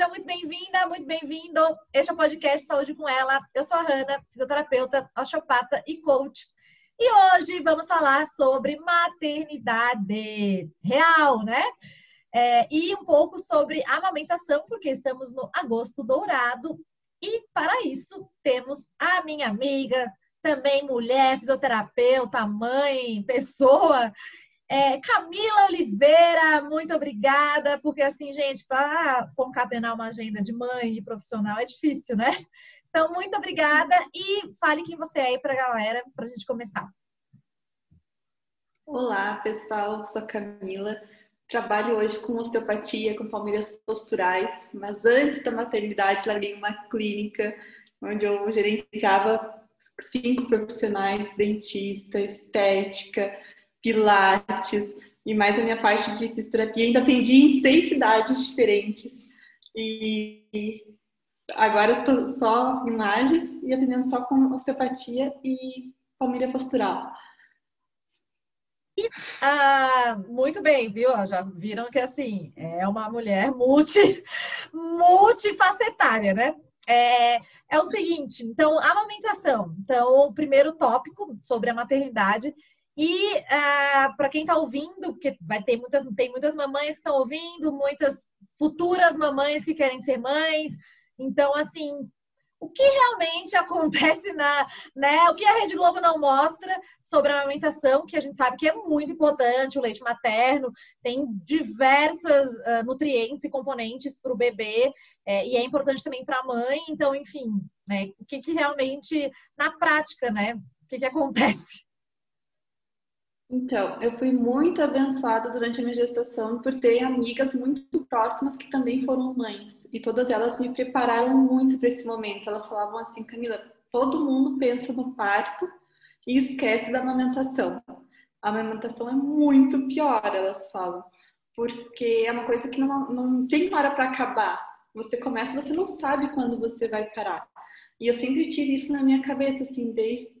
seja muito bem-vinda, muito bem-vindo. Este é o podcast Saúde com Ela. Eu sou a Hanna, fisioterapeuta, osteopata e coach. E hoje vamos falar sobre maternidade real, né? É, e um pouco sobre amamentação, porque estamos no agosto dourado. E para isso temos a minha amiga, também mulher, fisioterapeuta, mãe, pessoa, é, Camila Oliveira, muito obrigada, porque assim, gente, para concatenar uma agenda de mãe e profissional é difícil, né? Então, muito obrigada e fale quem você é aí para a galera, para a gente começar. Olá, pessoal, sou Camila. Trabalho hoje com osteopatia, com palmeiras posturais, mas antes da maternidade larguei uma clínica onde eu gerenciava cinco profissionais, dentista, estética, pilates e mais a minha parte de fisioterapia. Ainda atendi em seis cidades diferentes. E agora estou só em Lages e atendendo só com osteopatia e família postural. Ah, muito bem, viu? Já viram que assim é uma mulher multi, multifacetária, né? É, é o seguinte, então, amamentação. Então, o primeiro tópico sobre a maternidade e uh, ah, para quem está ouvindo, porque vai ter muitas, tem muitas mamães que estão ouvindo, muitas futuras mamães que querem ser mães. Então, assim, o que realmente acontece na, né? O que a Rede Globo não mostra sobre a amamentação, que a gente sabe que é muito importante, o leite materno tem diversas uh, nutrientes e componentes para o bebê, é, e é importante também para a mãe. Então, enfim, né? O que, que realmente, na prática, né? O que, que acontece? Então, eu fui muito abençoada durante a minha gestação por ter amigas muito próximas que também foram mães. E todas elas me prepararam muito para esse momento. Elas falavam assim, Camila, todo mundo pensa no parto e esquece da amamentação. A amamentação é muito pior, elas falam. Porque é uma coisa que não, não tem hora para acabar. Você começa, você não sabe quando você vai parar. E eu sempre tive isso na minha cabeça, assim, desde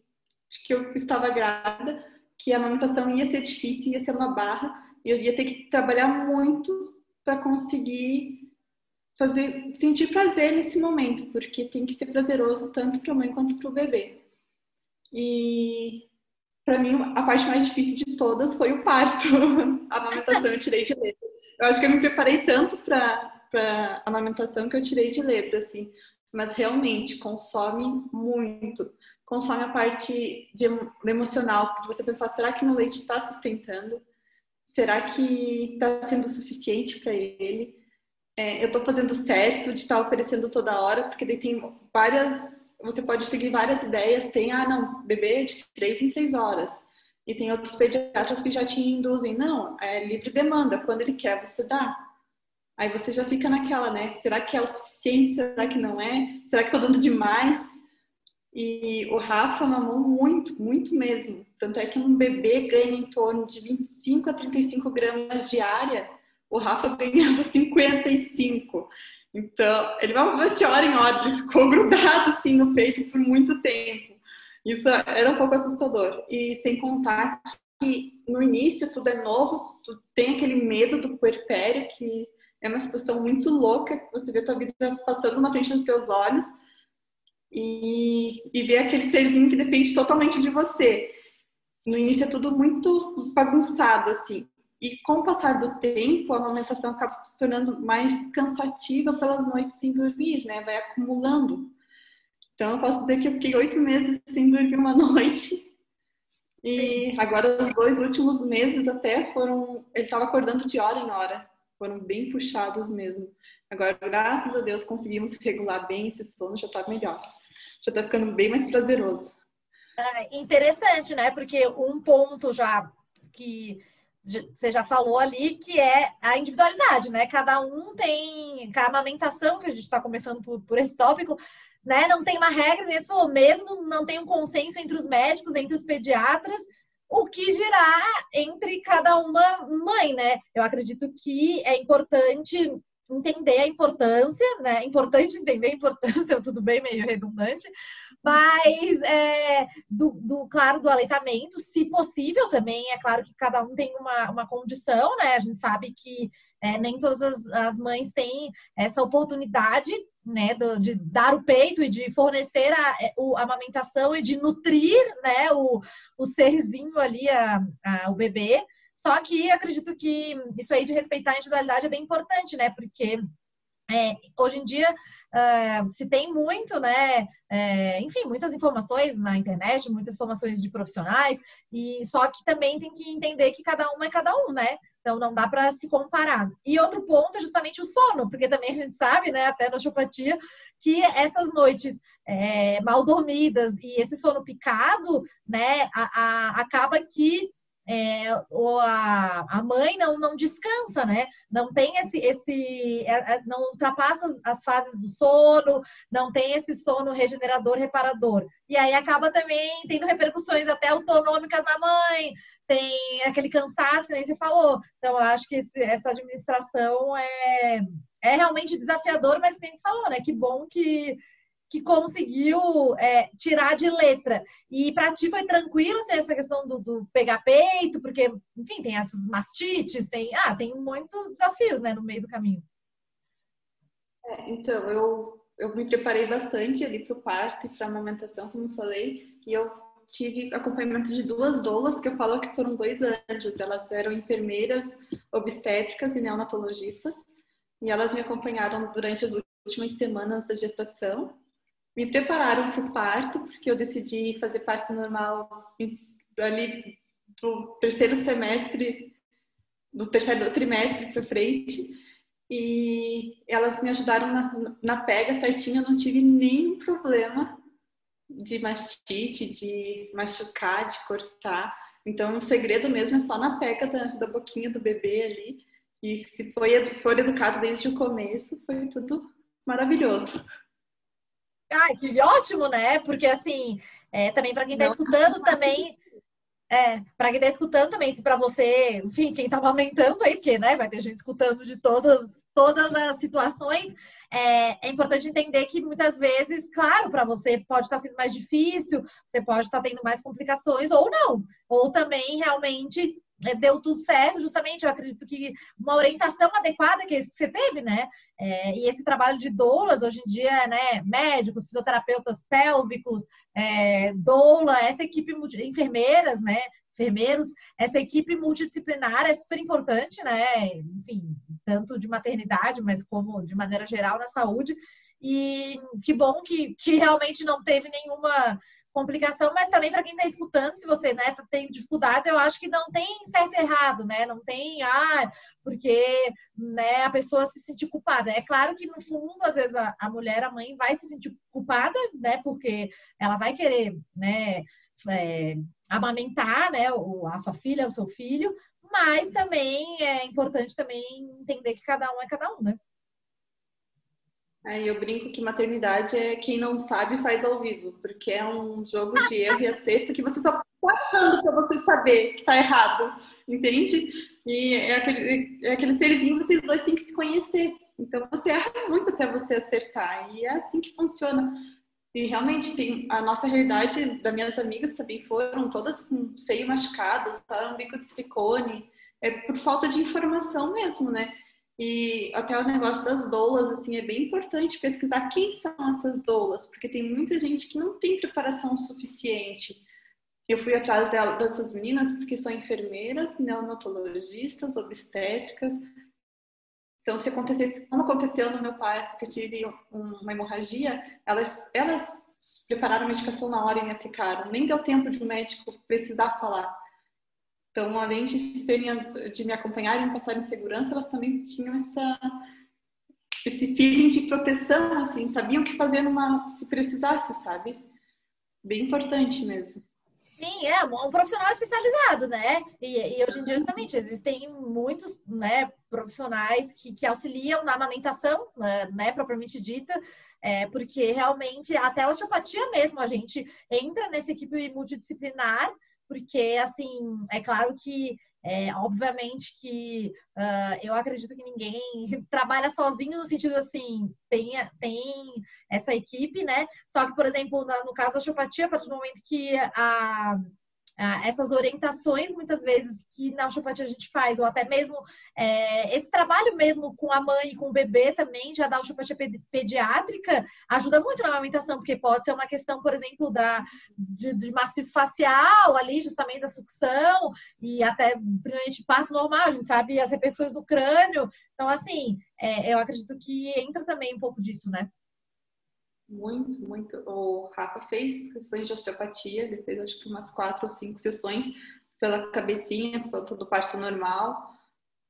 que eu estava grávida que a amamentação ia ser difícil, ia ser uma barra, e eu ia ter que trabalhar muito para conseguir fazer sentir prazer nesse momento, porque tem que ser prazeroso tanto para a mãe quanto para o bebê. E para mim a parte mais difícil de todas foi o parto. a amamentação eu tirei de letra. Eu acho que eu me preparei tanto para para amamentação que eu tirei de letra assim, mas realmente consome muito consome a parte de, emocional, de você pensar, será que meu leite está sustentando? Será que está sendo suficiente para ele? É, eu estou fazendo certo de estar tá oferecendo toda hora, porque daí tem várias, você pode seguir várias ideias, tem, ah, não, bebê de três em três horas. E tem outros pediatras que já te induzem, não, é livre demanda, quando ele quer, você dá. Aí você já fica naquela, né? Será que é o suficiente? Será que não é? Será que estou dando demais? E o Rafa mamou muito, muito mesmo. Tanto é que um bebê ganha em torno de 25 a 35 gramas diária, o Rafa ganhava 55. Então, ele mamou de hora em hora, ele ficou grudado assim no peito por muito tempo. Isso era um pouco assustador. E sem contar que no início tudo é novo, tu tem aquele medo do puerpério, que é uma situação muito louca, que você vê tua vida passando na frente dos teus olhos e, e ver aquele serzinho que depende totalmente de você. No início é tudo muito bagunçado, assim. E com o passar do tempo, a amamentação acaba se tornando mais cansativa pelas noites sem dormir, né? Vai acumulando. Então, eu posso dizer que eu fiquei oito meses sem dormir uma noite. E agora, os dois últimos meses até foram. Ele estava acordando de hora em hora. Foram bem puxados mesmo. Agora, graças a Deus, conseguimos regular bem esse sono, já está melhor já tá ficando bem mais prazeroso. É interessante, né? Porque um ponto já que você já falou ali, que é a individualidade, né? Cada um tem. A amamentação, que a gente está começando por, por, esse tópico, né? Não tem uma regra, nesse mesmo não tem um consenso entre os médicos, entre os pediatras, o que girar entre cada uma mãe, né? Eu acredito que é importante entender a importância, né? Importante entender a importância, tudo bem, meio redundante, mas é, do, do, claro, do aleitamento, se possível também, é claro que cada um tem uma, uma condição, né? A gente sabe que é, nem todas as, as, mães têm essa oportunidade, né, do, de dar o peito e de fornecer a, é, a, amamentação e de nutrir, né, o, o serzinho ali, a, a, o bebê. Só que acredito que isso aí de respeitar a individualidade é bem importante, né? Porque é, hoje em dia uh, se tem muito, né? É, enfim, muitas informações na internet, muitas informações de profissionais, e só que também tem que entender que cada um é cada um, né? Então não dá para se comparar. E outro ponto é justamente o sono, porque também a gente sabe, né, até na osteopatia, que essas noites é, mal dormidas e esse sono picado, né, a, a, acaba que é, ou a, a mãe não, não descansa, né? Não tem esse, esse é, é, não ultrapassa as, as, fases do sono, não tem esse sono regenerador, reparador. E aí acaba também tendo repercussões até autonômicas na mãe, tem aquele cansaço que nem você falou. Então, eu acho que esse, essa administração é, é realmente desafiador, mas quem falou, né? Que bom que que conseguiu é, tirar de letra. E para ti foi tranquilo assim, essa questão do, do, pegar peito, porque, enfim, tem essas mastites, tem, ah, tem muitos desafios né, no meio do caminho. É, então, eu, eu me preparei bastante ali para o parto e para a amamentação, como eu falei, e eu tive acompanhamento de duas doulas, que eu falo que foram dois anjos. Elas eram enfermeiras obstétricas e neonatologistas, e elas me acompanharam durante as últimas semanas da gestação me prepararam para o parto, porque eu decidi fazer parto normal ali pro terceiro semestre, do terceiro trimestre para frente. E elas me ajudaram na, na pega certinha, não tive nenhum problema de mastite, de machucar, de cortar. Então, o segredo mesmo é só na pega da, da boquinha do bebê ali. E se foi, for educado desde o começo, foi tudo maravilhoso. Ai, que ótimo, né? Porque assim, é, também para quem está escutando também. É, para quem está escutando também, se para você, enfim, quem está amamentando aí, porque né, vai ter gente escutando de todas, todas as situações, é, é importante entender que muitas vezes, claro, para você pode estar tá sendo mais difícil, você pode estar tá tendo mais complicações ou não. Ou também realmente deu tudo certo, justamente, eu acredito que uma orientação adequada que você teve, né? É, e esse trabalho de doulas, hoje em dia, né? Médicos, fisioterapeutas pélvicos, é, doula, essa equipe, enfermeiras, né? Enfermeiros, essa equipe multidisciplinar é super importante, né? Enfim, tanto de maternidade, mas como de maneira geral na saúde. E que bom que, que realmente não teve nenhuma complicação, mas também para quem está escutando, se você né, tá tendo dificuldades, eu acho que não tem certo e errado, né? Não tem, ah, porque né, a pessoa se sentir culpada. É claro que, no fundo, às vezes a, a mulher, a mãe, vai se sentir culpada, né? Porque ela vai querer, né? É, amamentar, né? A sua filha, o seu filho, mas também é importante também entender que cada um é cada um, né? Aí eu brinco que maternidade é quem não sabe faz ao vivo, porque é um jogo de erro e acerto que você só está errando para você saber que está errado, entende? E é aquele, é aquele que vocês dois têm que se conhecer. Então você erra muito até você acertar, e é assim que funciona. E realmente tem a nossa realidade das minhas amigas também foram todas com seio machucado, usaram bico de silicone, é por falta de informação mesmo, né? E até o negócio das doulas, assim, é bem importante pesquisar quem são essas doulas, porque tem muita gente que não tem preparação suficiente. Eu fui atrás dela, dessas meninas porque são enfermeiras, neonatologistas, obstétricas. Então, se acontecesse, como aconteceu no meu parto, que eu tive uma hemorragia, elas, elas prepararam a medicação na hora e me aplicaram. Nem deu tempo de o um médico precisar falar. Então, além de, serem de me acompanharem e passarem segurança, elas também tinham essa, esse feeling de proteção, assim, sabiam o que fazer numa, se precisasse, sabe? Bem importante mesmo. Sim, é um profissional especializado, né? E, e, hoje em dia, justamente, existem muitos né, profissionais que, que auxiliam na amamentação, né, né propriamente dita, é, porque realmente até a osteopatia mesmo, a gente entra nessa equipe multidisciplinar porque, assim, é claro que É, obviamente que uh, eu acredito que ninguém trabalha sozinho no sentido assim, tem, tem essa equipe, né? Só que, por exemplo, no caso da osteopatia, a partir do momento que a ah, essas orientações, muitas vezes, que na osteopatia a gente faz, ou até mesmo é, esse trabalho mesmo com a mãe e com o bebê também, já da osteopatia pediátrica, ajuda muito na amamentação, porque pode ser uma questão, por exemplo, da, de, de maciço facial ali, justamente da sucção, e até, principalmente, parto normal, a gente sabe as repercussões no crânio. Então, assim, é, eu acredito que entra também um pouco disso, né? Muito, muito. O Rafa fez sessões de osteopatia, ele fez acho que umas quatro ou cinco sessões pela cabecinha, pelo todo parto normal.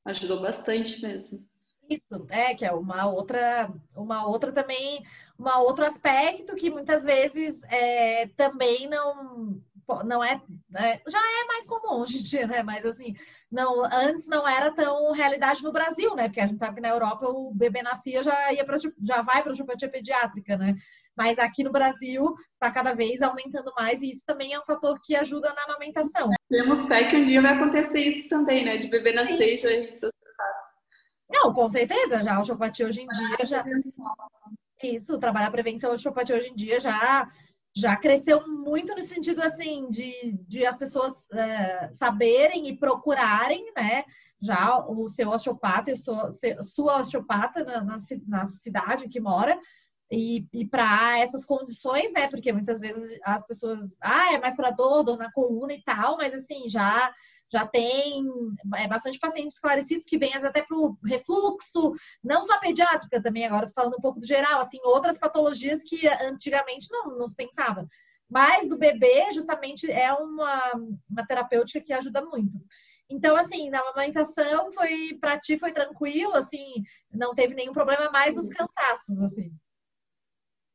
Ajudou bastante mesmo. Isso, é, que é uma outra, uma outra também, um outro aspecto que muitas vezes é, também não, não é, é, já é mais comum hoje em dia, né? Mas assim, não, antes não era tão realidade no Brasil, né? Porque a gente sabe que na Europa o bebê nascia já ia para já vai para a osteopatia pediátrica, né? Mas aqui no Brasil está cada vez aumentando mais e isso também é um fator que ajuda na amamentação. Temos fé que um dia vai acontecer isso também, né? De bebê nascer já Não, com certeza, já a osteopatia hoje em dia já isso, trabalhar a prevenção, a osteopatia hoje em dia já já cresceu muito no sentido assim de, de as pessoas é, saberem e procurarem, né? Já o seu osteopata e sua osteopata na, na, na cidade que mora e, e para essas condições, né? Porque muitas vezes as pessoas, ah, é mais para dor, dor na coluna e tal, mas assim, já já tem é, bastante pacientes esclarecidos que vêm até para o refluxo, não só pediátrica também, agora tô falando um pouco do geral, assim, outras patologias que antigamente não, não se pensava. Mas do bebê, justamente, é uma, uma terapêutica que ajuda muito. Então, assim, na amamentação foi, para ti foi tranquilo, assim, não teve nenhum problema, mais os cansaços, assim.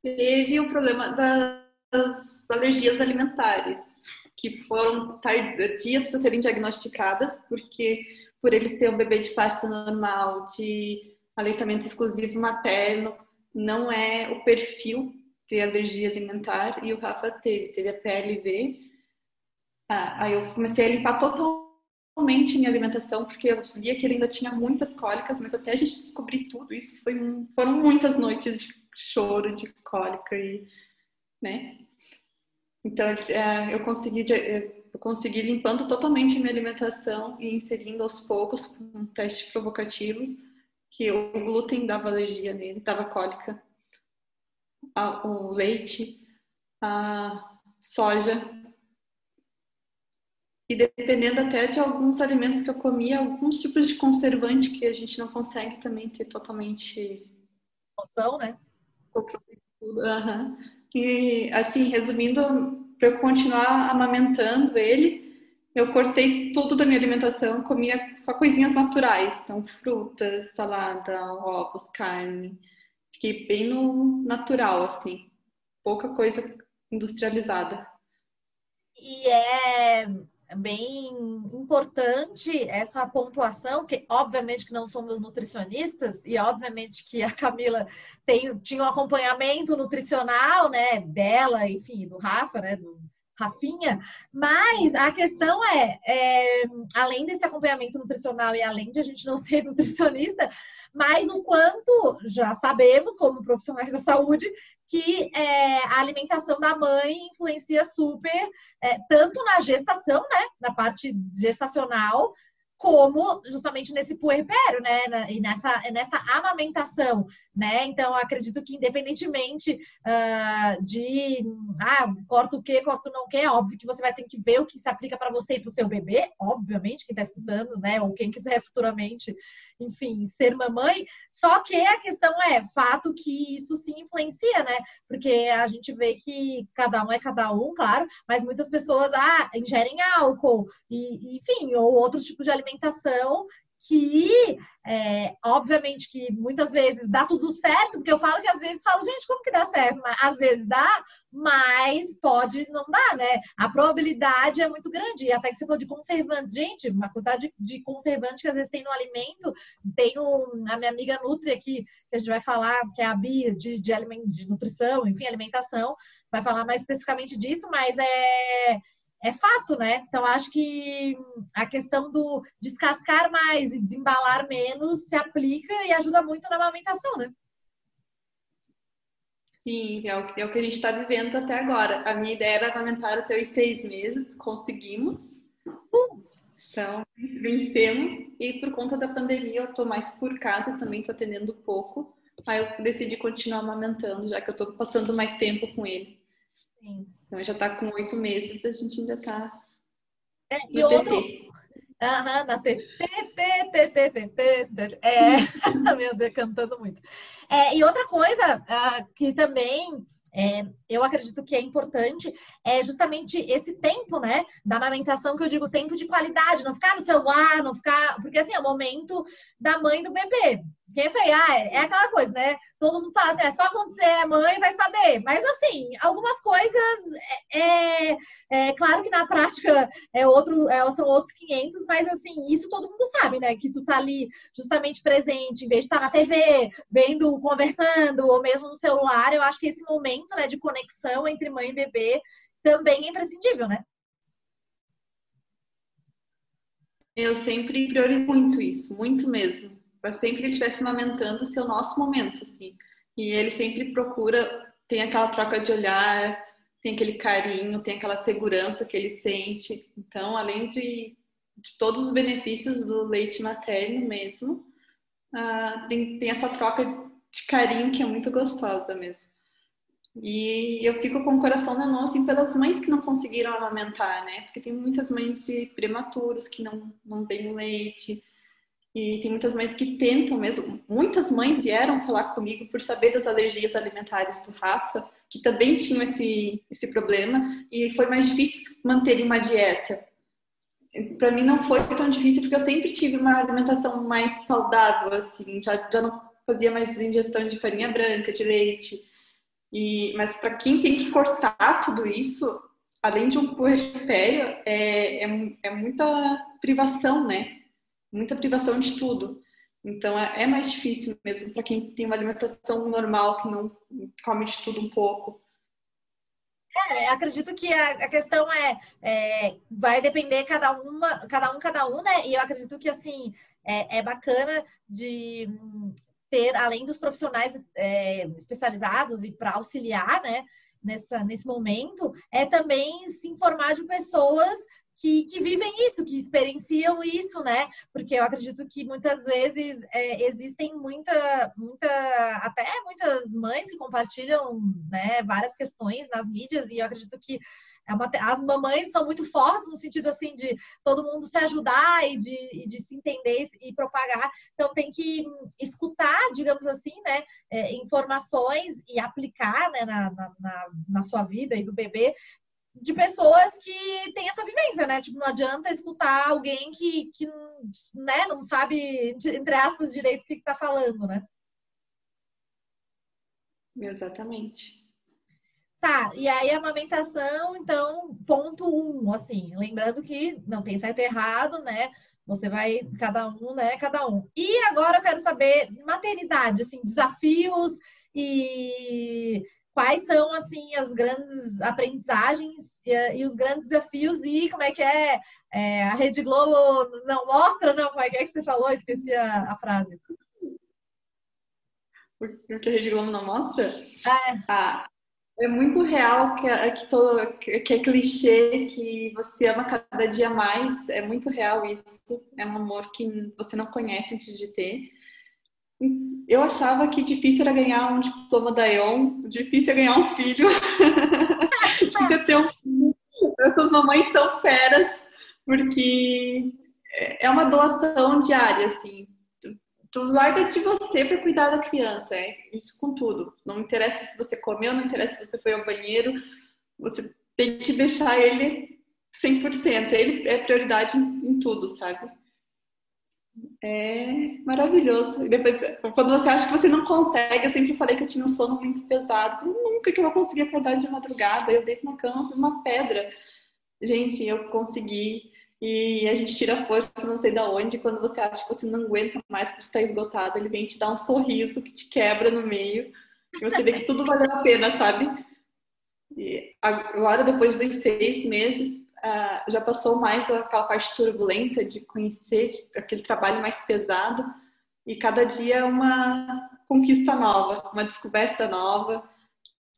Teve o problema das alergias alimentares que foram tardias para serem diagnosticadas, porque por ele ser um bebê de parto normal, de aleitamento exclusivo materno, não é o perfil ter alergia alimentar e o Rafa teve, teve a PLV. Ah, aí eu comecei a limpar totalmente minha alimentação, porque eu via que ele ainda tinha muitas cólicas, mas até a gente descobrir tudo isso foi um, foram muitas noites de choro, de cólica e, né? Então, é, eu consegui, eu consegui limpando totalmente a minha alimentação e inserindo aos poucos com testes provocativos que o glúten dava alergia nele, dava cólica, o leite, a soja. E dependendo até de alguns alimentos que eu comia, alguns tipos de conservante que a gente não consegue também ter totalmente noção, né? Uhum. E, assim, resumindo, para eu continuar amamentando ele, eu cortei tudo da minha alimentação, comia só coisinhas naturais, então frutas, salada, ovos, carne. Fiquei bem no natural, assim, pouca coisa industrializada. E é bem importante essa pontuação, que obviamente que não somos nutricionistas e obviamente que a Camila tem, tinha um acompanhamento nutricional, né, dela, enfim, do Rafa, né, do Rafinha, mas a questão é, é, além desse acompanhamento nutricional e além de a gente não ser nutricionista, mas o quanto já sabemos, como profissionais da saúde, que é, a alimentação da mãe influencia super, é, tanto na gestação, né, na parte gestacional, como justamente nesse puerpério, né? E nessa, nessa amamentação, né? Então, acredito que independentemente uh, de ah, corta o que, corta o não que, é óbvio que você vai ter que ver o que se aplica para você e para o seu bebê, obviamente, quem está escutando, né? Ou quem quiser futuramente, enfim, ser mamãe. Só que a questão é, fato que isso sim influencia, né? Porque a gente vê que cada um é cada um, claro, mas muitas pessoas ah, ingerem álcool, e, enfim, ou outros tipos de alimentação que, é, obviamente, que muitas vezes dá tudo certo, porque eu falo que às vezes falo, gente, como que dá certo? Mas, às vezes dá, mas pode não dar, né? A probabilidade é muito grande. E até que você falou de conservantes, gente, uma quantidade de, de conservantes que às vezes tem no alimento. Tem um, a minha amiga Nutri aqui, que a gente vai falar, que é a Bia de, de, aliment, de nutrição, enfim, alimentação, vai falar mais especificamente disso, mas é é fato, né? Então, acho que a questão do descascar mais e desembalar menos se aplica e ajuda muito na amamentação, né? Sim, é o, é o que a gente está vivendo até agora. A minha ideia era amamentar até os seis meses, conseguimos. Uh! Então, vencemos. E por conta da pandemia, eu estou mais por casa, também estou atendendo pouco. Aí eu decidi continuar amamentando, já que eu estou passando mais tempo com ele. Então já está com oito meses, a gente ainda está. É, e outro. Aham, na T, T, T, T, T, T, T, É, meu Deus, cantando muito. É, e outra coisa uh, que também é, eu acredito que é importante é justamente esse tempo, né, da amamentação, que eu digo tempo de qualidade, não ficar no celular, não ficar. Porque assim, é o momento da mãe do bebê. Quem foi? Ah, é aquela coisa, né? Todo mundo fala assim, é só quando você é mãe vai saber. Mas assim, algumas coisas é, é, é claro que na prática é outro, é, são outros 500, mas assim, isso todo mundo sabe, né? Que tu tá ali justamente presente, em vez de estar na TV, vendo, conversando, ou mesmo no celular, eu acho que esse momento, né, de conexão entre mãe e bebê também é imprescindível, né? Eu sempre priorizo muito isso, muito mesmo para sempre ele estivesse amamentando ser o nosso momento, assim. E ele sempre procura, tem aquela troca de olhar, tem aquele carinho, tem aquela segurança que ele sente. Então, além de, de todos os benefícios do leite materno mesmo, uh, tem, tem essa troca de carinho que é muito gostosa mesmo. E eu fico com o coração na mão, assim, pelas mães que não conseguiram amamentar, né? Porque tem muitas mães de prematuros que não, não têm leite, e tem muitas mães que tentam mesmo. Muitas mães vieram falar comigo por saber das alergias alimentares do Rafa, que também tinham esse, esse problema, e foi mais difícil manter uma dieta. Para mim não foi tão difícil, porque eu sempre tive uma alimentação mais saudável, assim, já, já não fazia mais ingestão de farinha branca, de leite. E, mas para quem tem que cortar tudo isso, além de um puerpério, é, é, é muita privação, né? muita privação de tudo. Então é, é mais difícil mesmo para quem tem uma alimentação normal, que não come de tudo um pouco. É, acredito que a, a questão é, é, vai depender cada uma, cada um, cada um, né? E eu acredito que assim é, é bacana de ter, além dos profissionais é, especializados e para auxiliar, né? Nessa, nesse momento, é também se informar de pessoas que, que vivem isso, que experienciam isso, né? Porque eu acredito que muitas vezes é, existem muita, muita, até muitas mães que compartilham né, várias questões nas mídias, e eu acredito que é uma, as mamães são muito fortes no sentido assim de todo mundo se ajudar e de, de se entender e propagar. Então tem que escutar, digamos assim, né, é, informações e aplicar né, na, na, na, sua vida e do bebê de pessoas que têm essa vivência, né? Tipo, não adianta escutar alguém que, que né, não sabe, entre aspas, direito o que está falando, né? Exatamente. Tá, e aí a amamentação, então, ponto um, assim, lembrando que não tem certo e errado, né? Você vai, cada um, né? Cada um. E agora eu quero saber, maternidade, assim, desafios e quais são assim as grandes aprendizagens e, e, os grandes desafios e como é que é, é, a Rede Globo não mostra, não, como é que é que você falou? Esqueci a, a frase. Porque a Rede Globo não mostra? É. Ah, é muito real que é, que, que é clichê, que você ama cada dia mais. É muito real isso. É um amor que você não conhece antes de ter. Eu achava que difícil era ganhar um diploma da ION, difícil é ganhar um filho. difícil é ter um filho. Essas mamães são feras, porque é uma doação diária, assim. Tu larga de você para cuidar da criança, é isso com tudo. Não interessa se você comeu, não interessa se você foi ao banheiro, você tem que deixar ele 100%. Ele é prioridade em, tudo, sabe? É maravilhoso. E depois, quando você acha que você não consegue, eu sempre falei que eu tinha um sono muito pesado. Nunca que eu vou conseguir acordar de madrugada. Eu deito na cama uma pedra. Gente, eu consegui. E a gente tira força, não sei da onde. Quando você acha que você não aguenta mais, que você está esgotado, ele vem te dar um sorriso que te quebra no meio. E você vê que tudo valeu a pena, sabe? E agora, depois dos seis meses, uh, já passou mais aquela parte turbulenta de conhecer aquele trabalho mais pesado e cada dia uma conquista nova, uma descoberta nova.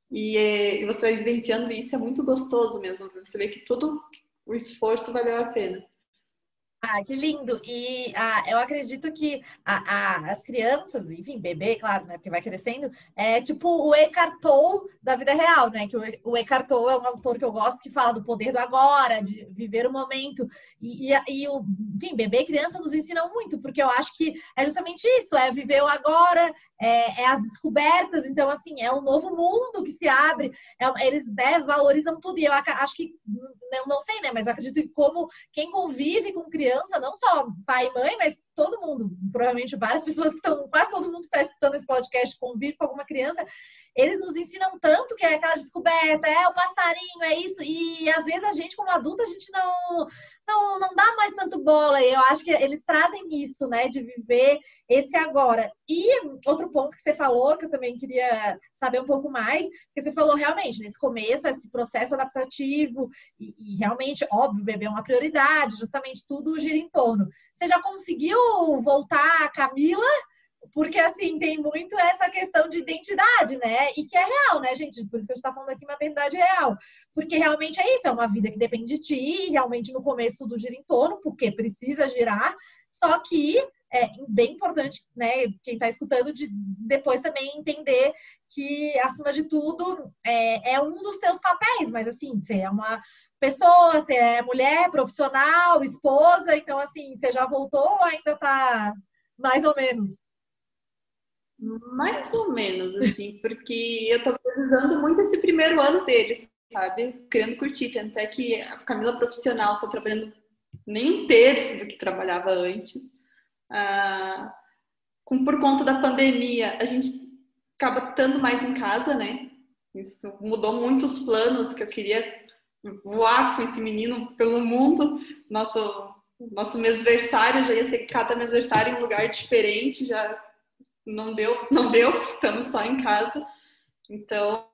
E, e você vai vivenciando isso, é muito gostoso mesmo, você ver que todo o esforço valeu a pena. Ah, que lindo! E ah, eu acredito que a, a, as crianças, enfim, bebê, claro, né? Porque vai crescendo, é tipo o Eckhart Tolle da vida real, né? Que o, o Eckhart Tolle é um autor que eu gosto que fala do poder do agora, de viver o momento. E, e, e o, enfim, bebê e criança nos ensinam muito, porque eu acho que é justamente isso, é viver o agora, é, é, as descobertas, então, assim, é um novo mundo que se abre, é, eles né, valorizam tudo, e eu acho que, não, não sei, né, mas acredito que como quem convive com criança, não só pai e mãe, mas todo mundo, provavelmente várias pessoas estão, quase todo mundo que está escutando esse podcast convive com alguma criança, eles nos ensinam tanto que é aquela descoberta, é o passarinho, é isso, e às vezes a gente, como adulto, a gente não, não, não dá mais tanto bola. E eu acho que eles trazem isso, né, de viver esse agora. E outro ponto que você falou, que eu também queria saber um pouco mais, que você falou realmente, nesse começo, esse processo adaptativo, e, e realmente, óbvio, beber é uma prioridade, justamente tudo gira em torno. Você já conseguiu voltar Camila? Porque, assim, tem muito essa questão de identidade, né? E que é real, né, gente? Por isso que a gente tá falando aqui maternidade real. Porque realmente é isso, é uma vida que depende de ti, realmente no começo tudo gira em torno, porque precisa girar, só que é bem importante, né, quem está escutando, de depois também entender que, acima de tudo, é, é um dos teus papéis, mas assim, você é uma pessoa, você é mulher, profissional, esposa, então assim, você já voltou ou ainda tá mais ou menos? Mais ou menos, assim, porque eu tô precisando muito esse primeiro ano deles, sabe? Querendo curtir, tanto é que a Camila profissional tá trabalhando nem um terço do que trabalhava antes. Ah, com, por conta da pandemia, a gente acaba estando mais em casa, né? Isso mudou muitos planos que eu queria voar com esse menino pelo mundo. Nosso nosso mêsversário já ia ser cada mêsversário em um lugar diferente, já não deu, não deu, estamos só em casa. Então,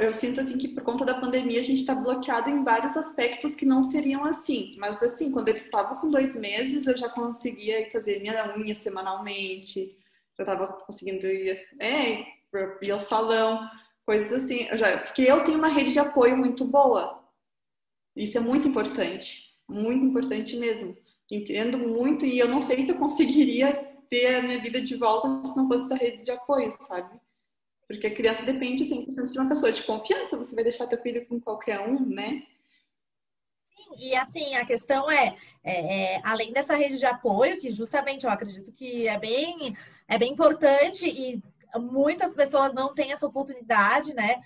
eu sinto assim que por conta da pandemia a gente está bloqueado em vários aspectos que não seriam assim. Mas assim, quando ele estava com dois meses, eu já conseguia fazer minha unha semanalmente, eu estava conseguindo ir, é, ir ao salão, coisas assim. Eu já, porque eu tenho uma rede de apoio muito boa. Isso é muito importante, muito importante mesmo. Entendo muito e eu não sei se eu conseguiria ter a minha vida de volta se não fosse essa rede de apoio, sabe? Porque a criança depende 100% de uma pessoa de confiança, você vai deixar teu filho com qualquer um, né? E assim, a questão é, é, é, além dessa rede de apoio, que justamente eu acredito que é bem, é bem importante e muitas pessoas não têm essa oportunidade, né?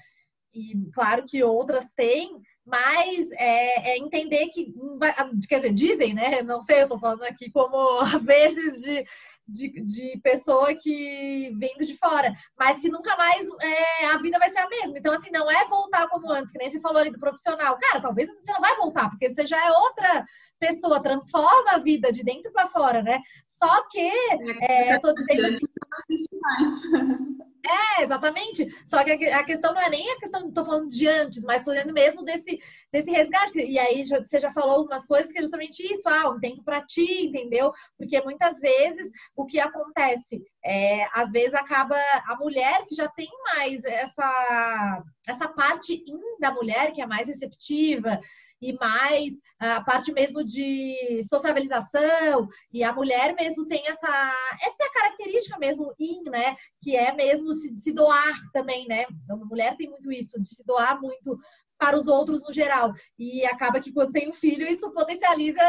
E claro que outras têm, mas é, é, entender que, quer dizer, dizem, né? Não sei, eu tô falando aqui como vezes de de, de pessoa que vindo de fora, mas que nunca mais é, a vida vai ser a mesma. Então, assim, não é voltar como antes, que nem você falou ali do profissional. Cara, talvez você não vai voltar, porque você já é outra pessoa, transforma a vida de dentro para fora, né? Só que é, é eu tô dizendo. É, exatamente. Só que a questão não é nem a questão, estou falando de antes, mas estou dizendo mesmo desse, desse resgate. E aí você já falou algumas coisas que é justamente isso, ah, um tempo para ti, entendeu? Porque muitas vezes o que acontece é, às vezes acaba a mulher que já tem mais essa, essa parte in da mulher, que é mais receptiva, e mais a parte mesmo de sociabilização, e a mulher mesmo tem essa, essa característica mesmo in, né? Que é mesmo se, se doar também, né? Então, a mulher tem muito isso, de se doar muito para os outros no geral. E acaba que quando tem um filho, isso potencializa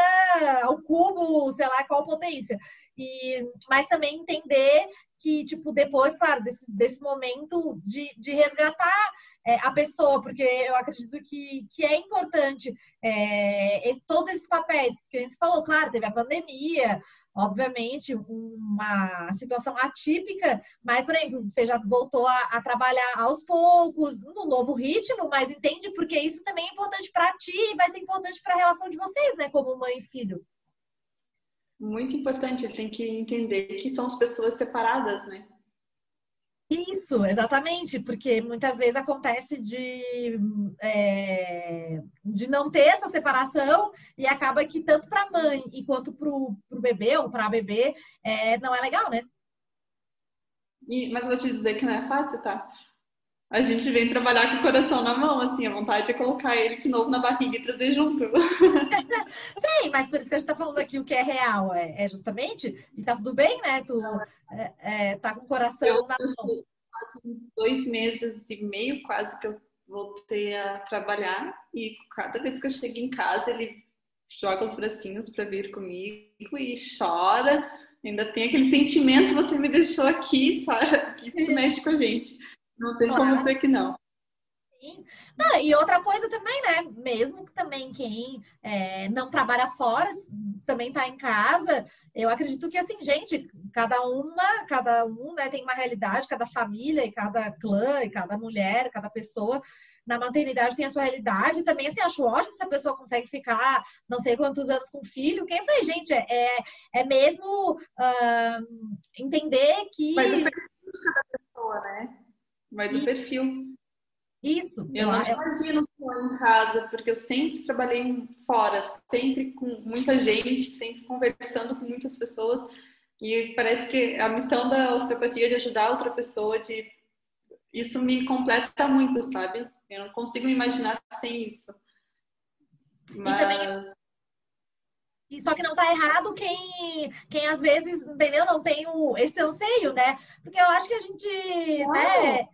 ao cubo, sei lá qual potência. E, mas também entender que, tipo, depois, claro, desse, desse momento de, de resgatar é, a pessoa, porque eu acredito que, que é importante é, todos esses papéis, porque você falou, claro, teve a pandemia, obviamente, uma situação atípica, mas, por exemplo, você já voltou a, a, trabalhar aos poucos, no novo ritmo, mas entende porque isso também é importante para ti e vai ser importante para a relação de vocês, né, como mãe e filho. Muito importante, tem que entender que são as pessoas separadas, né? Isso, exatamente, porque muitas vezes acontece de, é, de não ter essa separação e acaba que tanto para a mãe e quanto para o bebê ou para a bebê é, não é legal, né? E, mas eu vou te dizer que não é fácil, tá? A gente vem trabalhar com o coração na mão, assim, a vontade é colocar ele de novo na barriga e trazer junto. Sim, mas por isso que a gente tá falando aqui o que é real, é, é justamente, e tá tudo bem, né? Tu é, é, tá com o coração eu, na mão. Dois meses e meio quase que eu voltei a trabalhar e cada vez que eu chego em casa ele joga os bracinhos para vir comigo e chora. Ainda tem aquele sentimento, você me deixou aqui, sabe? Isso mexe com a gente. Não tem como dizer que não. Sim. Não, e outra coisa também, né? Mesmo que também quem é, não trabalha fora, também tá em casa, eu acredito que assim, gente, cada uma, cada um, né, tem uma realidade, cada família e cada clã e cada mulher, cada pessoa na maternidade tem a sua realidade. Também, assim, acho ótimo se a pessoa consegue ficar não sei quantos anos com o filho. Quem foi, gente? É, é mesmo uh, entender que. Do perfil de cada pessoa, né? Vai do e... perfil. Isso. Eu não imagino só em casa, porque eu sempre trabalhei fora, sempre com muita gente, sempre conversando com muitas pessoas. E parece que a missão da osteopatia é de ajudar outra pessoa, de isso me completa muito, sabe? Eu não consigo me imaginar sem isso. Mas... E também... E só que não tá errado quem, quem às vezes, entendeu? Não tem o, esse anseio, né? Porque eu acho que a gente, né,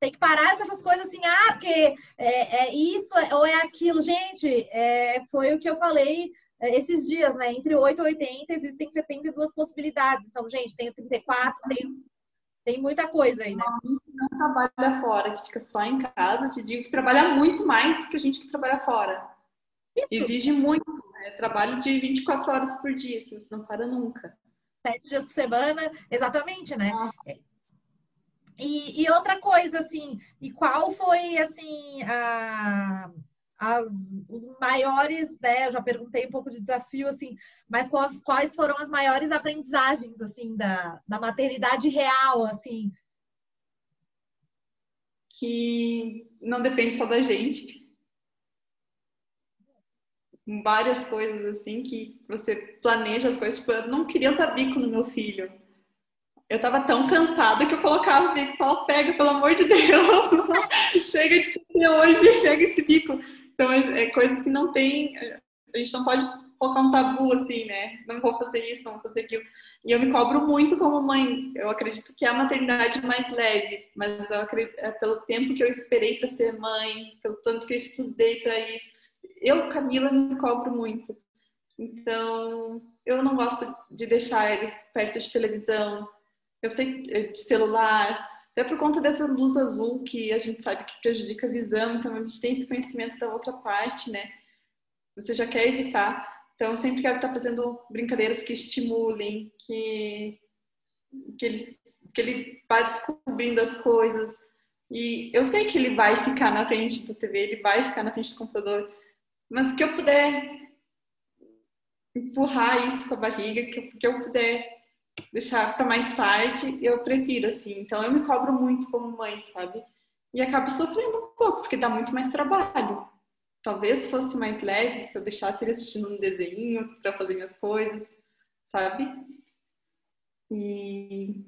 tem que parar com essas coisas assim, ah, porque é, é isso ou é aquilo. Gente, é, foi o que eu falei é, esses dias, né? Entre 8 e 80 existem 72 possibilidades. Então, gente, tenho 34, tenho tem muita coisa aí, né? Não trabalha fora, que fica só em casa, te digo que trabalha muito mais do que a gente que trabalha fora. Isso. Exige muito, né? Trabalho de 24 horas por dia, assim, você não para nunca. Sete dias por semana, exatamente, né? Ah. E, e, outra coisa, assim, e qual foi, assim, a, as, os maiores, né? Eu já perguntei um pouco de desafio, assim, mas quais foram as maiores aprendizagens, assim, da, da maternidade real, assim? Que não depende só da gente. Várias coisas, assim, que você planeja as coisas. Tipo, eu não queria usar bico no meu filho. Eu tava tão cansada que eu colocava o bico e falava, pega, pelo amor de Deus, chega de ter hoje, pega esse bico. Então, é, é coisas que não tem. A gente não pode colocar um tabu assim, né? Não vou fazer isso, não vou fazer aquilo. E eu me cobro muito como mãe. Eu acredito que é a maternidade mais leve, mas eu acredito, é pelo tempo que eu esperei para ser mãe, pelo tanto que eu estudei para isso. Eu, Camila, me cobro muito. Então, eu não gosto de deixar ele perto de televisão. Eu sei de celular. Até por conta dessa luz azul que a gente sabe que prejudica a visão, então a gente tem esse conhecimento da outra parte, né? Você já quer evitar. Então, eu sempre quero estar fazendo brincadeiras que estimulem, que, que, ele, que ele vá descobrindo as coisas. E eu sei que ele vai ficar na frente da TV, ele vai ficar na frente do computador, mas que eu puder empurrar isso com a barriga, que eu, que eu puder deixar para mais tarde, eu prefiro, assim. Então, eu me cobro muito como mãe, sabe? E acabo sofrendo um pouco, porque dá muito mais trabalho. Talvez fosse mais leve se eu deixasse ele assistindo um desenho para fazer minhas coisas, sabe? E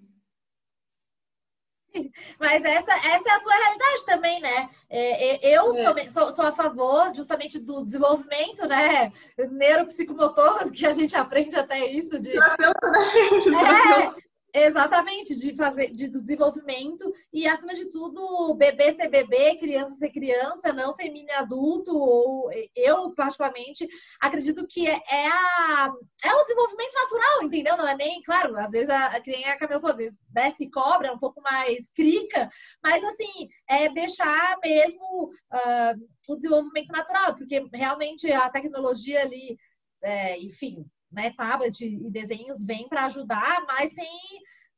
mas essa, essa é a tua realidade também, né? É, é eu é. Sou, sou, a favor justamente do desenvolvimento, né? Neuropsicomotor, que a gente aprende até isso de. Né? É, Exatamente, de fazer de, desenvolvimento e, acima de tudo, bebê ser bebê, criança ser criança, não ser mini adulto, ou eu, particularmente, acredito que é, é, a, é o desenvolvimento natural, entendeu? Não é nem, claro, às vezes a, a criança, falou, às vezes desce cobra, é um pouco mais crica, mas assim, é deixar mesmo uh, o desenvolvimento natural, porque realmente a tecnologia ali, é, enfim, né, tablet e desenhos vêm para ajudar, mas tem,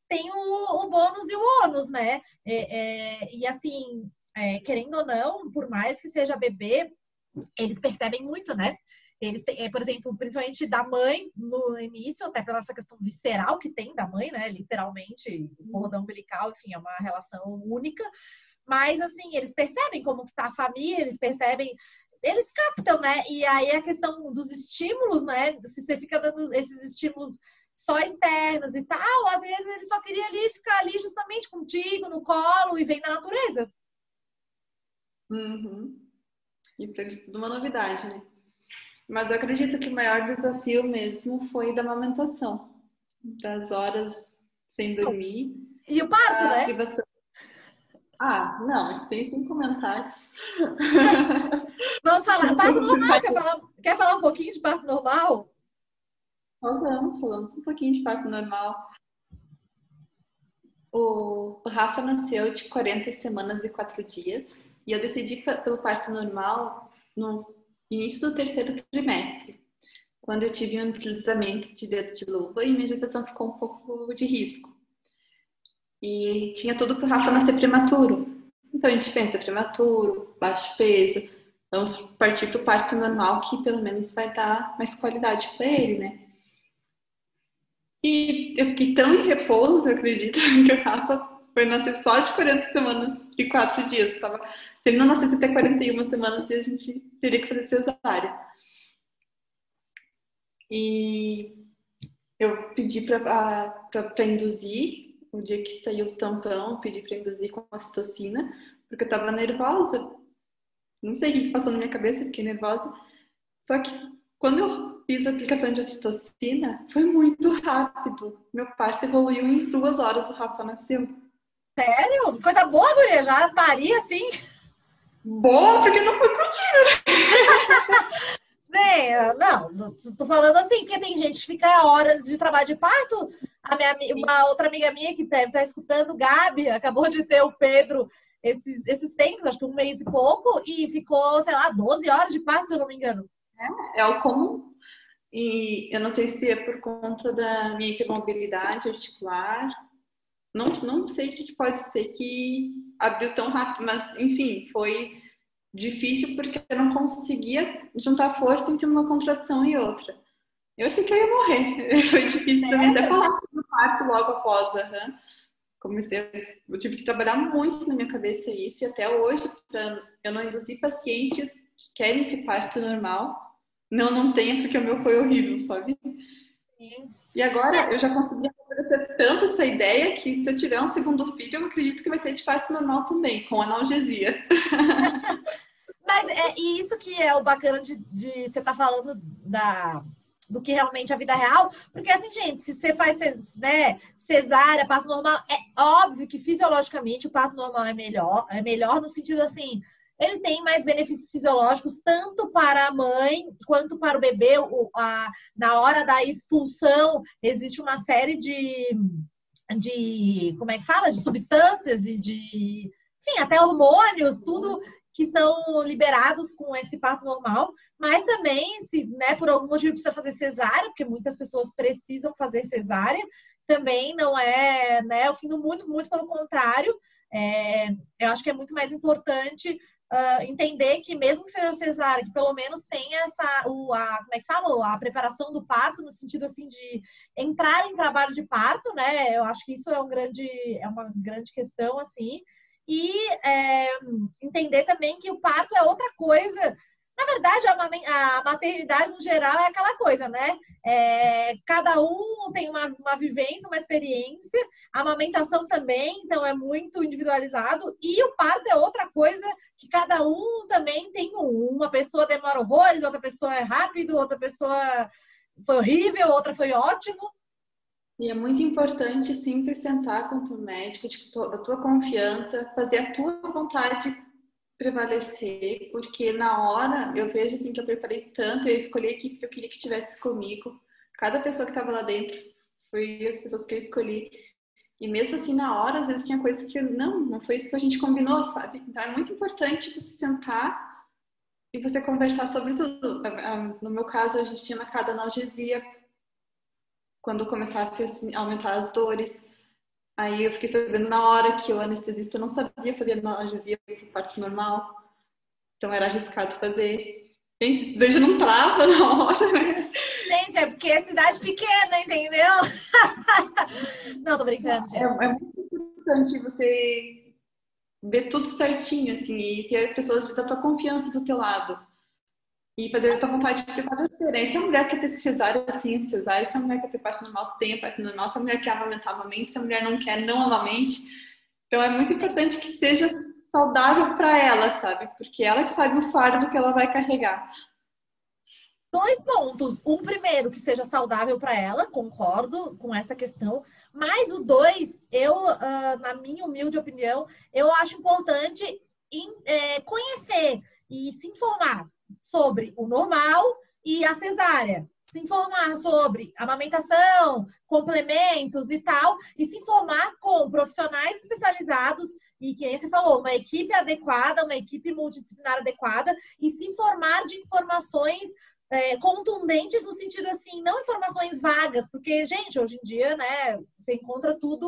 tem o, o bônus e o ônus, né? É, é, e assim, é, querendo ou não, por mais que seja bebê, eles percebem muito, né? eles têm, é, por exemplo, principalmente da mãe no início, até pela essa questão visceral que tem da mãe, né? Literalmente, o cordão umbilical, enfim, é uma relação única. Mas, assim, eles percebem como que tá a família, eles percebem eles captam, né? E aí a questão dos estímulos, né? Se você fica dando esses estímulos só externos e tal, às vezes ele só queria ali ficar ali justamente contigo, no colo e vem da natureza. Uhum. E para eles tudo uma novidade, né? Mas eu acredito que o maior desafio mesmo foi da amamentação. Das horas sem dormir. E o parto, né? Ah, não, isso tem sem comentários. Vamos falar. Parto normal, quer falar, quer falar um pouquinho de parto normal? Falamos, falamos um pouquinho de parto normal. O, o Rafa nasceu de 40 semanas e 4 dias. E eu decidi pelo parto normal no início do terceiro trimestre, quando eu tive um deslizamento de dedo de luva e minha gestação ficou um pouco de risco. E tinha tudo para o Rafa nascer prematuro. Então a gente pensa prematuro, baixo peso, vamos partir para o parto normal que pelo menos vai dar mais qualidade para ele, né? E eu fiquei tão em repouso, eu acredito, que o Rafa foi nascer só de 40 semanas e 4 dias. Tava... Se ele não nascesse até 41 semanas, a gente teria que fazer cesárea. E eu pedi para induzir o dia que saiu o tampão, pedi para induzir com a citocina, porque eu tava nervosa. Não sei o que passou na minha cabeça, fiquei nervosa. Só que quando eu fiz a aplicação de ocitocina, foi muito rápido. Meu parto evoluiu em duas horas, o Rafa nasceu. Sério? Coisa boa, guria, já paria assim? Boa, porque não foi contigo. Zé, não, tô falando assim, porque tem gente que fica horas de trabalho de parto a minha, uma outra amiga minha que estar tá escutando, Gabi, acabou de ter o Pedro esses, esses tempos, acho que um mês e pouco, e ficou, sei lá, 12 horas de parto, se eu não me engano. É, é o comum. E eu não sei se é por conta da minha hipermobilidade articular. Não, não sei o que pode ser que abriu tão rápido, mas enfim, foi difícil porque eu não conseguia juntar força entre uma contração e outra. Eu achei que eu ia morrer. Foi difícil para mim até falar sobre o parto logo após. Uhum. Comecei, eu tive que trabalhar muito na minha cabeça isso e até hoje para eu não induzir pacientes que querem ter parto normal. Não, não tenha porque o meu foi horrível, sabe? Sim. E agora eu já consegui oferecer tanto essa ideia que se eu tiver um segundo filho, eu acredito que vai ser de parto normal também, com analgesia. Mas é isso que é o bacana de, você estar tá falando da do que realmente a vida real. Porque, assim, gente, se você faz né, cesárea, parto normal, é óbvio que fisiologicamente o parto normal é melhor, é melhor no sentido assim. Ele tem mais benefícios fisiológicos tanto para a mãe quanto para o bebê. O, a, na hora da expulsão, existe uma série de, de. Como é que fala? De substâncias e de. Enfim, até hormônios, tudo que são liberados com esse parto normal, mas também, se né, por algum motivo precisa fazer cesárea, porque muitas pessoas precisam fazer cesárea, também não é né, o fim do mundo, muito pelo contrário. É, eu acho que é muito mais importante uh, entender que mesmo que seja cesárea, que pelo menos tenha essa, o, a, como é que fala, a preparação do parto, no sentido assim de entrar em trabalho de parto, né? Eu acho que isso é um grande, é uma grande questão, assim, e é, entender também que o parto é outra coisa. Na verdade, a maternidade no geral é aquela coisa, né? É, cada um tem uma, uma vivência, uma experiência, a amamentação também, então é muito individualizado, e o parto é outra coisa que cada um também tem um. Uma pessoa demora horrores, outra pessoa é rápido, outra pessoa foi horrível, outra foi ótimo. E é muito importante sempre sentar com o médico, da tua confiança, fazer a tua vontade prevalecer, porque na hora eu vejo assim que eu preparei tanto, eu escolhi a equipe que eu queria que tivesse comigo. Cada pessoa que estava lá dentro foi as pessoas que eu escolhi. E mesmo assim, na hora, às vezes tinha coisas que não, não foi isso que a gente combinou, sabe? Então é muito importante você sentar e você conversar sobre tudo. No meu caso, a gente tinha marcado analgesia quando começasse a aumentar as dores. Aí eu fiquei sabendo na hora que o anestesista não sabia fazer analgesia para o parto normal, então era arriscado fazer. Gente, isso não trava na hora, né? Gente, é porque é cidade pequena, entendeu? não, tô brincando, gente. É, é muito importante você ver tudo certinho, assim, e ter pessoas da tua confiança do teu lado. E fazer a tua vontade de prevalecer. Né? Se a mulher quer ter cesárea, tem cesárea. Se a mulher quer ter parte normal, tem parte normal. Se a mulher quer amamentar, amamente. Se mulher não quer, não amamente. Então é muito importante que seja saudável para ela, sabe? Porque ela que sabe o fardo que ela vai carregar. Dois pontos. Um primeiro, que seja saudável para ela, concordo com essa questão. Mas o dois, eu, uh, na minha humilde opinião, eu acho importante é, conhecer e se informar sobre o normal e a cesárea. Se informar sobre amamentação, complementos e tal, e se informar com profissionais especializados. E que você falou, uma equipe adequada, uma equipe multidisciplinar adequada, e se informar de informações é, contundentes no sentido assim, não informações vagas, porque, gente, hoje em dia, né, você encontra tudo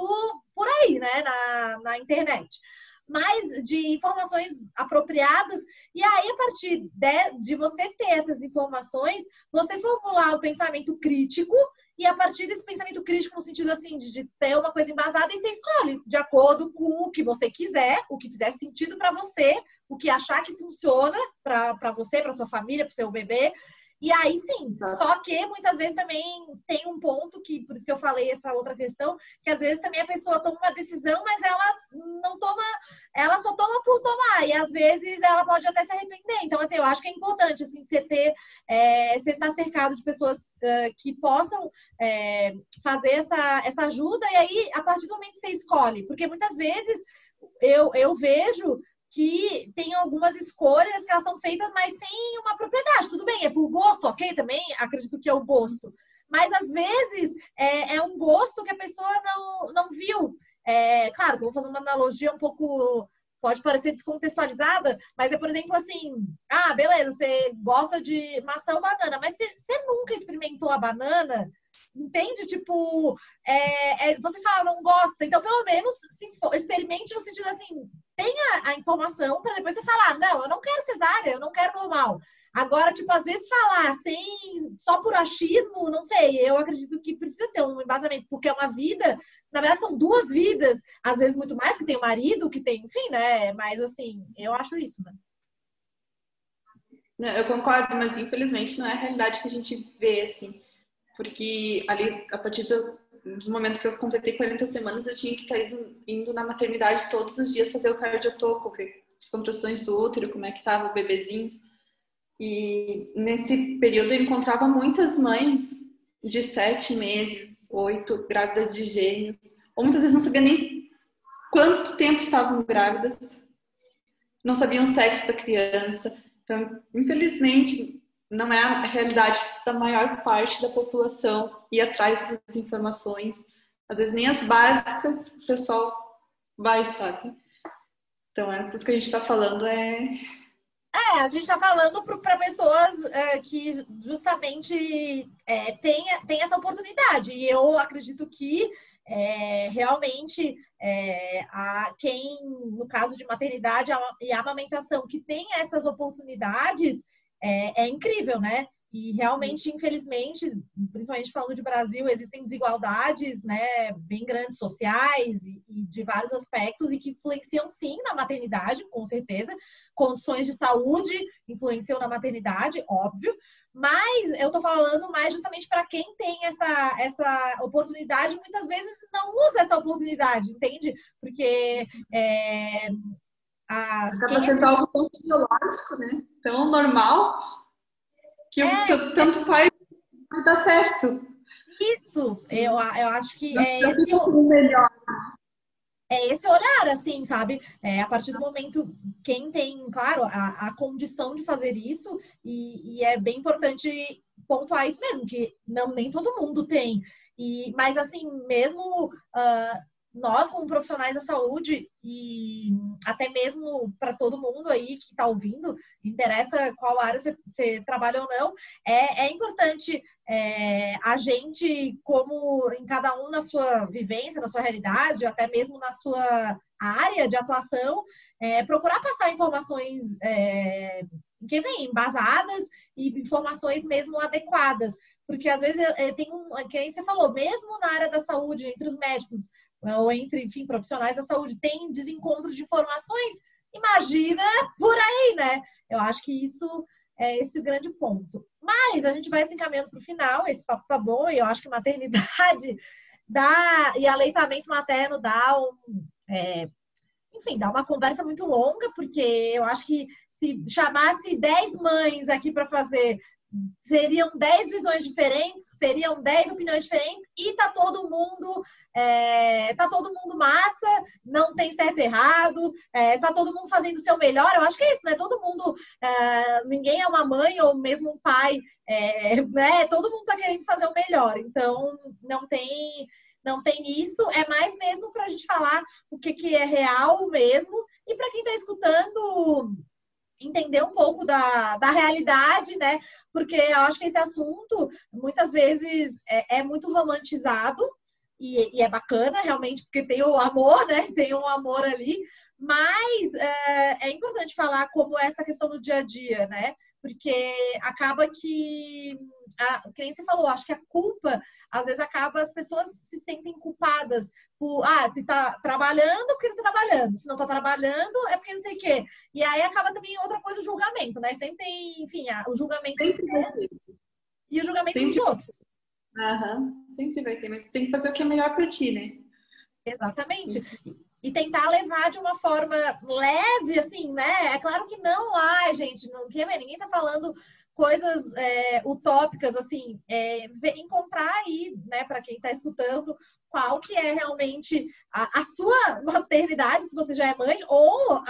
por aí, né, na, na internet mas de informações apropriadas. E aí, a partir de, de você ter essas informações, você formular o pensamento crítico e a partir desse pensamento crítico, no sentido assim, de, de, ter uma coisa embasada, e você escolhe de acordo com o que você quiser, o que fizer sentido para você, o que achar que funciona para você, para sua família, para seu bebê. E aí sim, só que muitas vezes também tem um ponto que, por isso que eu falei essa outra questão, que às vezes também a pessoa toma uma decisão, mas ela não toma, ela só toma por tomar, e às vezes ela pode até se arrepender. Então, assim, eu acho que é importante, assim, você ter, é, você estar cercado de pessoas uh, que possam é, fazer essa, essa ajuda, e aí, a partir do momento que você escolhe, porque muitas vezes eu, eu vejo que tem algumas escolhas que elas são feitas, mas sem uma propriedade. Tudo bem, é por gosto, ok? Também acredito que é o gosto. Mas às vezes é, é um gosto que a pessoa não, não viu. É, claro, vou fazer uma analogia um pouco pode parecer descontextualizada, mas é, por exemplo, assim, ah, beleza, você gosta de maçã ou banana, mas você, nunca experimentou a banana, entende? Tipo, é, é, você fala, não gosta, então pelo menos experimente no sentido assim, tenha a informação para depois você falar, não, eu não quero cesárea, eu não quero normal. Agora, tipo, às vezes falar sem só por achismo, não sei, eu acredito que precisa ter um embasamento, porque é uma vida, na verdade são duas vidas, às vezes muito mais, que tem o marido, que tem, enfim, né? Mas assim, eu acho isso, né? Não, eu concordo, mas infelizmente não é a realidade que a gente vê, assim. Porque ali, a partir do, do momento que eu completei 40 semanas, eu tinha que estar indo, indo na maternidade todos os dias fazer o cardiotoco, as contrações do útero, como é que estava o bebezinho. E nesse período eu encontrava muitas mães de sete meses, oito, grávidas de gêmeos, ou muitas vezes não sabia nem quanto tempo estavam grávidas, não sabiam o sexo da criança. Então, infelizmente, não é a realidade da maior parte da população ir atrás dessas informações. Às vezes nem as básicas o pessoal vai, sabe? Então, essas que a gente está falando é. É, a gente está falando para pessoas é, que justamente é, tem, tem essa oportunidade. E eu acredito que é, realmente é, a, quem, no caso de maternidade e amamentação, que tem essas oportunidades, é, é incrível, né? E realmente, infelizmente, principalmente falando de Brasil, existem desigualdades, né, bem grandes sociais e, e, de vários aspectos e que influenciam sim na maternidade, com certeza. Condições de saúde influenciam na maternidade, óbvio. Mas eu tô falando mais justamente para quem tem essa, essa oportunidade, muitas vezes não usa essa oportunidade, entende? Porque é, a, Acaba quem... sendo algo tão fisiológico, né? Tão normal, que é, o, tanto faz vai dar certo. Isso, eu, eu acho que é esse, o melhor. é esse olhar, assim, sabe? É, a partir do momento, quem tem, claro, a, a condição de fazer isso, e, e, é bem importante pontuar isso mesmo, que não nem todo mundo tem. E, mas assim, mesmo uh, nós, como profissionais da saúde, e até mesmo para todo mundo aí que está ouvindo, interessa qual área você, trabalha ou não, é, é importante é, a gente, como em cada um na sua vivência, na sua realidade, até mesmo na sua área de atuação, é, procurar passar informações é, que vem embasadas e informações mesmo adequadas. Porque às vezes é, tem um, que nem você falou, mesmo na área da saúde, entre os médicos, ou entre, enfim, profissionais da saúde, tem desencontros de informações. Imagina por aí, né? Eu acho que isso é esse o grande ponto. Mas a gente vai se encaminhando para o final, esse papo tá bom, e eu acho que maternidade dá, e aleitamento materno dá um. É, enfim, dá uma conversa muito longa, porque eu acho que se chamasse 10 mães aqui para fazer, seriam 10 visões diferentes, seriam 10 opiniões diferentes, e tá todo mundo é, tá todo mundo massa, não tem certo e errado, é, tá todo mundo fazendo o seu melhor. Eu acho que é isso, né? Todo mundo, é, ninguém é uma mãe ou mesmo um pai, é, né? Todo mundo tá querendo fazer o melhor. Então, não tem, não tem isso. É mais mesmo para a gente falar o que, que é real mesmo. E para quem está escutando, entender um pouco da, da realidade, né? Porque eu acho que esse assunto muitas vezes é, é muito romantizado e, e, é bacana realmente, porque tem o amor, né? Tem um amor ali, mas é, é, importante falar como é essa questão do dia a dia, né? Porque acaba que, a, que você falou, acho que a culpa, às vezes acaba, as pessoas se sentem culpadas por, ah, se tá trabalhando, porque tá trabalhando, se não tá trabalhando, é porque não sei o quê. E aí acaba também outra coisa, o julgamento, né? Sempre tem, enfim, o julgamento Sempre né? e o julgamento Sempre. dos outros. Aham, sempre vai ter, mas tem que fazer o que é melhor para ti, né? Exatamente. E tentar levar de uma forma leve, assim, né? É claro que não, ai, gente, não quer ninguém tá falando coisas é, utópicas, assim, é, encontrar aí, né, para quem está escutando, qual que é realmente a, a, sua maternidade, se você já é mãe, ou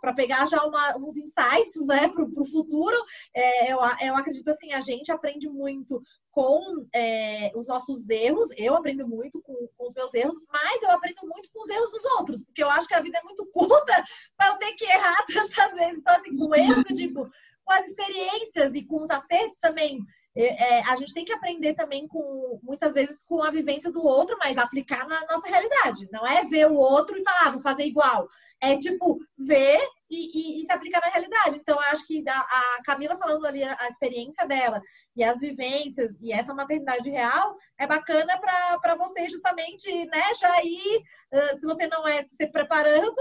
para pegar já uma, uns insights né, para o futuro. É, eu, eu acredito assim, a gente aprende muito com é, os nossos erros, eu aprendo muito com, com, os meus erros, mas eu aprendo muito com os erros dos outros, porque eu acho que a vida é muito curta para eu ter que errar tantas vezes. Então, assim, com erro, eu digo, com as experiências e com os acertos também. É, a gente tem que aprender também com, muitas vezes, com a vivência do outro, mas aplicar na nossa realidade. Não é ver o outro e falar, ah, vou fazer igual. É tipo, ver e, e, e se aplicar na realidade. Então, acho que a, a Camila falando ali a, a, experiência dela e as vivências e essa maternidade real é bacana para você justamente, né, já ir, uh, se você não é se preparando,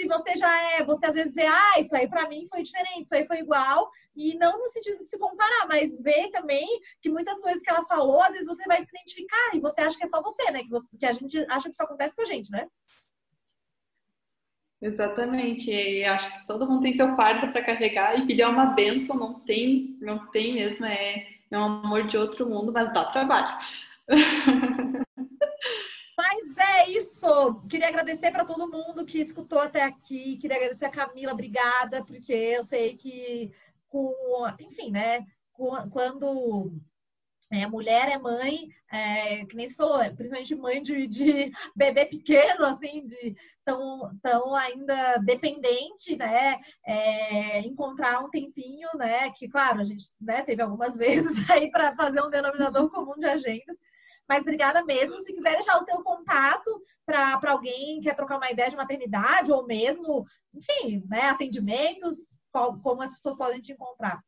se você já é, você às vezes vê, ah, isso aí para mim foi diferente, isso aí foi igual, e não no sentido de se comparar, mas ver também que muitas coisas que ela falou, às vezes você vai se identificar e você acha que é só você, né? Que, você, que a gente acha que isso acontece com a gente, né? Exatamente. E acho que todo mundo tem seu fardo para carregar e filho é uma benção, não tem, não tem mesmo, é, é um amor de outro mundo, mas dá trabalho. Mas é isso. Queria agradecer para todo mundo que escutou até aqui. Queria agradecer a Camila, obrigada, porque eu sei que com, enfim, né? Quando é, mulher é mãe, é, que nem se falou, principalmente mãe de, de bebê pequeno, assim, de tão, tão ainda dependente, né? É, encontrar um tempinho, né? Que, claro, a gente né, teve algumas vezes aí para fazer um denominador comum de agendas, mas obrigada mesmo. Se quiser deixar o teu contato para alguém que quer trocar uma ideia de maternidade ou mesmo, enfim, né, atendimentos, qual, como as pessoas podem te encontrar.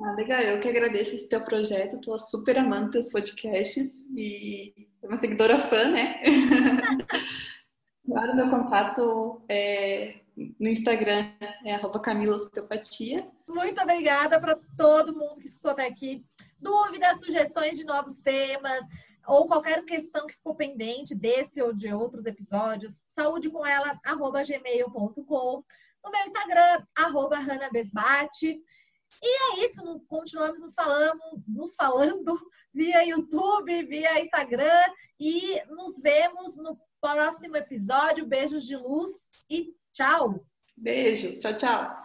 Ah, legal, eu que agradeço esse teu projeto, estou super amando teus podcasts e é uma seguidora fã, né? claro, meu contato é no Instagram é arroba Camila Osteopatia. Muito obrigada para todo mundo que escutou até aqui dúvidas, sugestões de novos temas ou qualquer questão que ficou pendente desse ou de outros episódios, saúde com ela, arroba gmail.com, no meu Instagram, arroba hanabesbate. E é isso, continuamos nos falando, nos falando via YouTube, via Instagram e nos vemos no próximo episódio. Beijos de luz e tchau! Beijo, tchau, tchau!